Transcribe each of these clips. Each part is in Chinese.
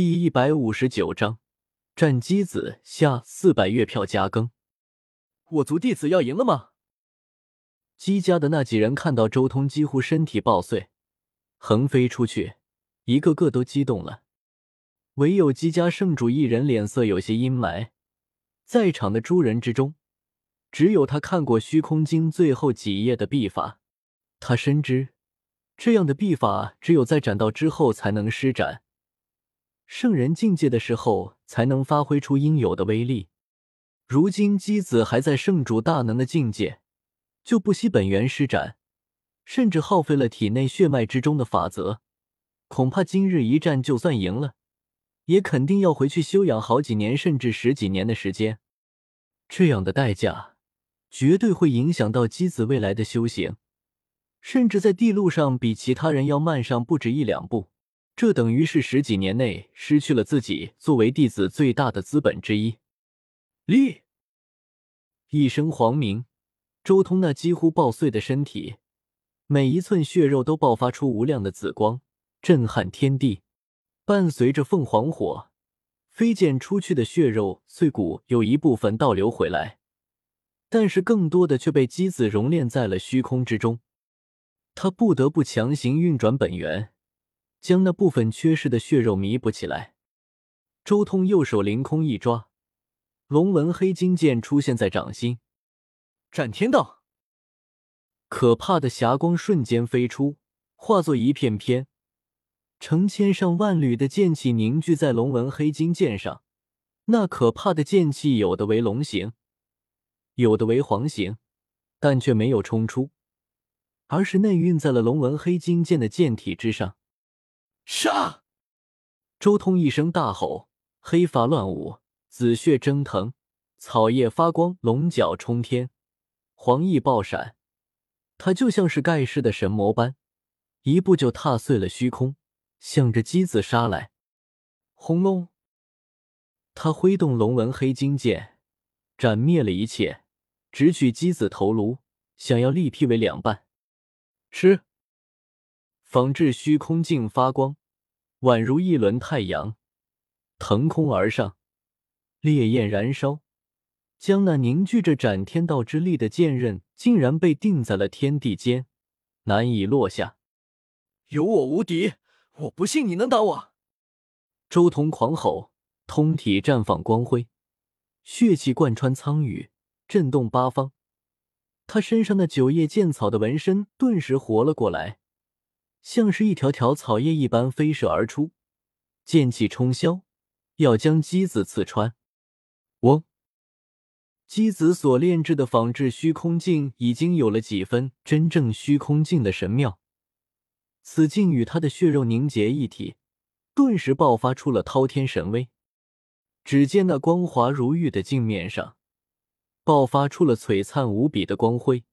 第一百五十九章，战姬子下四百月票加更。我族弟子要赢了吗？姬家的那几人看到周通几乎身体爆碎，横飞出去，一个个都激动了。唯有姬家圣主一人脸色有些阴霾。在场的诸人之中，只有他看过《虚空经》最后几页的秘法，他深知这样的秘法只有在斩道之后才能施展。圣人境界的时候，才能发挥出应有的威力。如今姬子还在圣主大能的境界，就不惜本源施展，甚至耗费了体内血脉之中的法则，恐怕今日一战就算赢了，也肯定要回去休养好几年，甚至十几年的时间。这样的代价，绝对会影响到姬子未来的修行，甚至在地路上比其他人要慢上不止一两步。这等于是十几年内失去了自己作为弟子最大的资本之一。立一声黄鸣，周通那几乎爆碎的身体，每一寸血肉都爆发出无量的紫光，震撼天地。伴随着凤凰火飞溅出去的血肉碎骨，有一部分倒流回来，但是更多的却被姬子熔炼在了虚空之中。他不得不强行运转本源。将那部分缺失的血肉弥补起来。周通右手凌空一抓，龙纹黑金剑出现在掌心，斩天道。可怕的霞光瞬间飞出，化作一片片，成千上万缕的剑气凝聚在龙纹黑金剑上。那可怕的剑气，有的为龙形，有的为黄形，但却没有冲出，而是内蕴在了龙纹黑金剑的剑体之上。杀！周通一声大吼，黑发乱舞，紫血蒸腾，草叶发光，龙角冲天，黄翼爆闪。他就像是盖世的神魔般，一步就踏碎了虚空，向着姬子杀来。轰隆！他挥动龙纹黑金剑，斩灭了一切，直取姬子头颅，想要力劈为两半。吃。仿制虚空镜发光，宛如一轮太阳，腾空而上，烈焰燃烧，将那凝聚着斩天道之力的剑刃，竟然被定在了天地间，难以落下。有我无敌，我不信你能打我！周通狂吼，通体绽放光辉，血气贯穿苍宇，震动八方。他身上那九叶剑草的纹身顿时活了过来。像是一条条草叶一般飞射而出，剑气冲霄，要将姬子刺穿。嗡！姬子所炼制的仿制虚空镜已经有了几分真正虚空镜的神妙，此镜与他的血肉凝结一体，顿时爆发出了滔天神威。只见那光滑如玉的镜面上，爆发出了璀璨无比的光辉，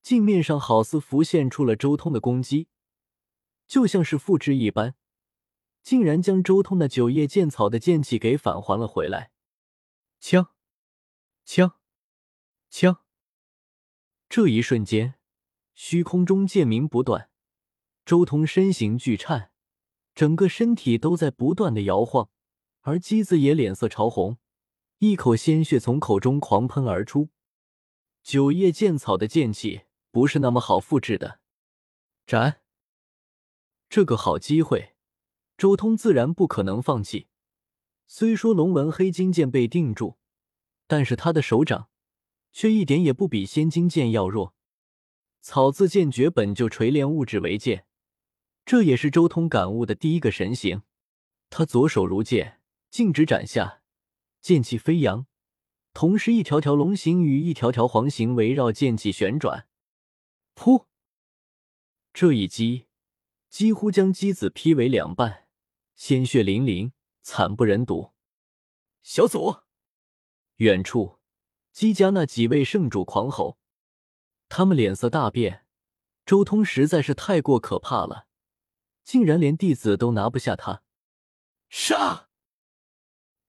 镜面上好似浮现出了周通的攻击。就像是复制一般，竟然将周通那九叶剑草的剑气给返还了回来。枪，枪，枪！这一瞬间，虚空中剑鸣不断，周通身形巨颤，整个身体都在不断的摇晃，而姬子也脸色潮红，一口鲜血从口中狂喷而出。九叶剑草的剑气不是那么好复制的，斩！这个好机会，周通自然不可能放弃。虽说龙纹黑金剑被定住，但是他的手掌却一点也不比仙金剑要弱。草字剑诀本就锤炼物质为剑，这也是周通感悟的第一个神行。他左手如剑，径直斩下，剑气飞扬，同时一条条龙形与一条条黄形围绕剑气旋转。噗！这一击。几乎将姬子劈为两半，鲜血淋淋，惨不忍睹。小祖，远处，姬家那几位圣主狂吼，他们脸色大变。周通实在是太过可怕了，竟然连弟子都拿不下他。杀！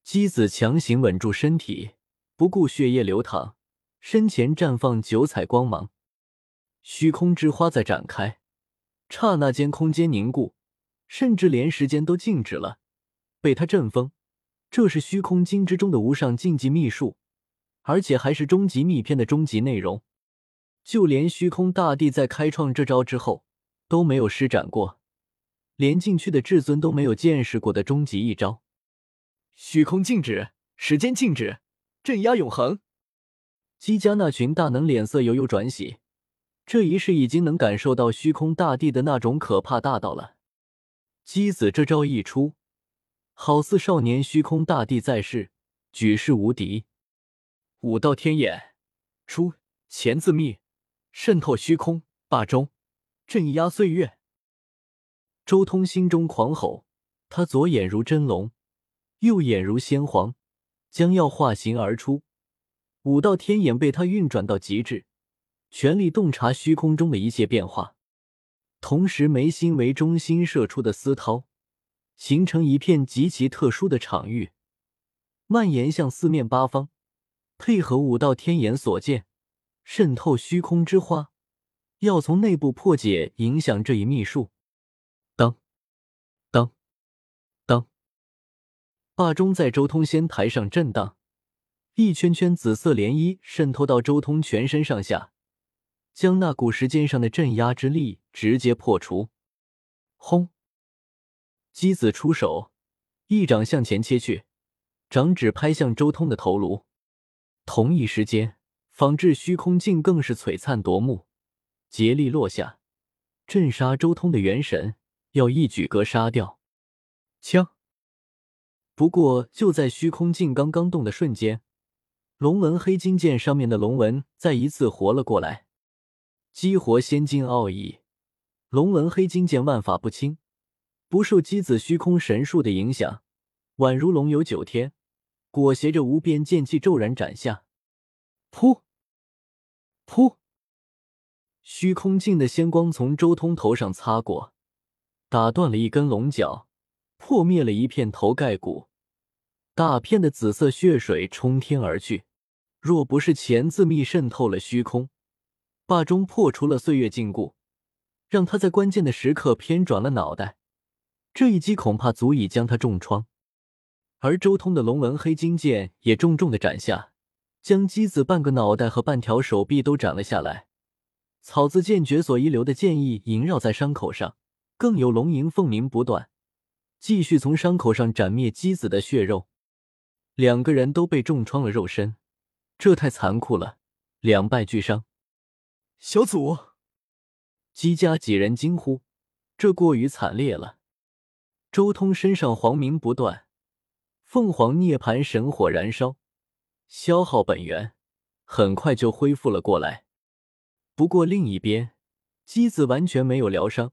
姬子强行稳住身体，不顾血液流淌，身前绽放九彩光芒，虚空之花在展开。刹那间，空间凝固，甚至连时间都静止了。被他震疯。这是虚空经之中的无上禁忌秘术，而且还是终极秘篇的终极内容。就连虚空大帝在开创这招之后都没有施展过，连禁区的至尊都没有见识过的终极一招。虚空静止，时间静止，镇压永恒。姬家那群大能脸色悠悠转喜，这一世已经能感受到虚空大帝的那种可怕大道了。姬子这招一出。好似少年虚空大帝在世，举世无敌。武道天眼出，钱自密，渗透虚空，霸中，镇压岁月。周通心中狂吼，他左眼如真龙，右眼如仙皇，将要化形而出。武道天眼被他运转到极致，全力洞察虚空中的一切变化，同时眉心为中心射出的丝涛。形成一片极其特殊的场域，蔓延向四面八方，配合五道天眼所见，渗透虚空之花，要从内部破解影响这一秘术。当当当，霸中在周通仙台上震荡，一圈圈紫色涟漪渗透到周通全身上下，将那股时间上的镇压之力直接破除。轰！姬子出手，一掌向前切去，掌指拍向周通的头颅。同一时间，仿制虚空镜更是璀璨夺目，竭力落下，镇杀周通的元神，要一举格杀掉。枪！不过就在虚空镜刚刚动的瞬间，龙纹黑金剑上面的龙纹再一次活了过来。激活仙金奥义，龙纹黑金剑万法不侵。不受姬子虚空神术的影响，宛如龙游九天，裹挟着无边剑气骤然斩下。噗噗，虚空镜的仙光从周通头上擦过，打断了一根龙角，破灭了一片头盖骨，大片的紫色血水冲天而去。若不是钱自密渗透了虚空，霸中破除了岁月禁锢，让他在关键的时刻偏转了脑袋。这一击恐怕足以将他重创，而周通的龙纹黑金剑也重重的斩下，将姬子半个脑袋和半条手臂都斩了下来。草字剑诀所遗留的剑意萦绕在伤口上，更有龙吟凤鸣不断，继续从伤口上斩灭姬子的血肉。两个人都被重创了肉身，这太残酷了，两败俱伤。小祖，姬家几人惊呼：“这过于惨烈了。”周通身上黄鸣不断，凤凰涅槃神火燃烧，消耗本源，很快就恢复了过来。不过另一边，姬子完全没有疗伤，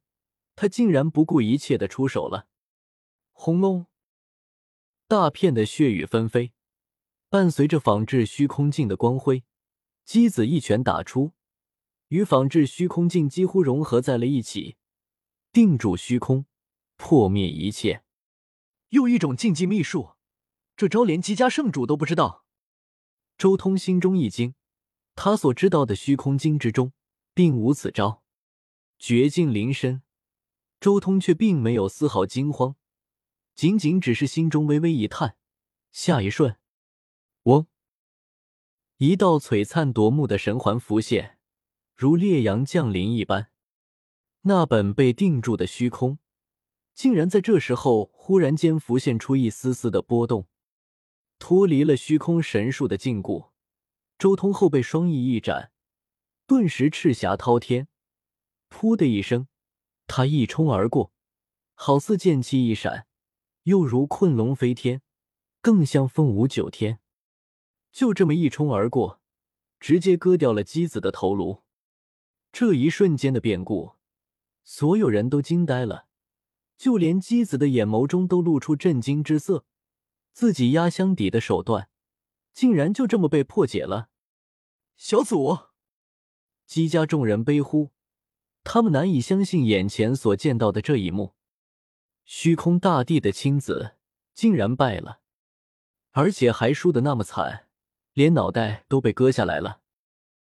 他竟然不顾一切的出手了。轰隆！大片的血雨纷飞，伴随着仿制虚空镜的光辉，姬子一拳打出，与仿制虚空镜几乎融合在了一起，定住虚空。破灭一切，又一种禁忌秘术，这招连姬家圣主都不知道。周通心中一惊，他所知道的虚空经之中并无此招，绝境临身，周通却并没有丝毫惊慌，仅仅只是心中微微一叹。下一瞬，嗡，一道璀璨夺目的神环浮现，如烈阳降临一般，那本被定住的虚空。竟然在这时候忽然间浮现出一丝丝的波动，脱离了虚空神术的禁锢。周通后背双翼一展，顿时赤霞滔天。噗的一声，他一冲而过，好似剑气一闪，又如困龙飞天，更像凤舞九天。就这么一冲而过，直接割掉了姬子的头颅。这一瞬间的变故，所有人都惊呆了。就连姬子的眼眸中都露出震惊之色，自己压箱底的手段，竟然就这么被破解了！小祖，姬家众人悲呼，他们难以相信眼前所见到的这一幕：虚空大帝的亲子竟然败了，而且还输得那么惨，连脑袋都被割下来了。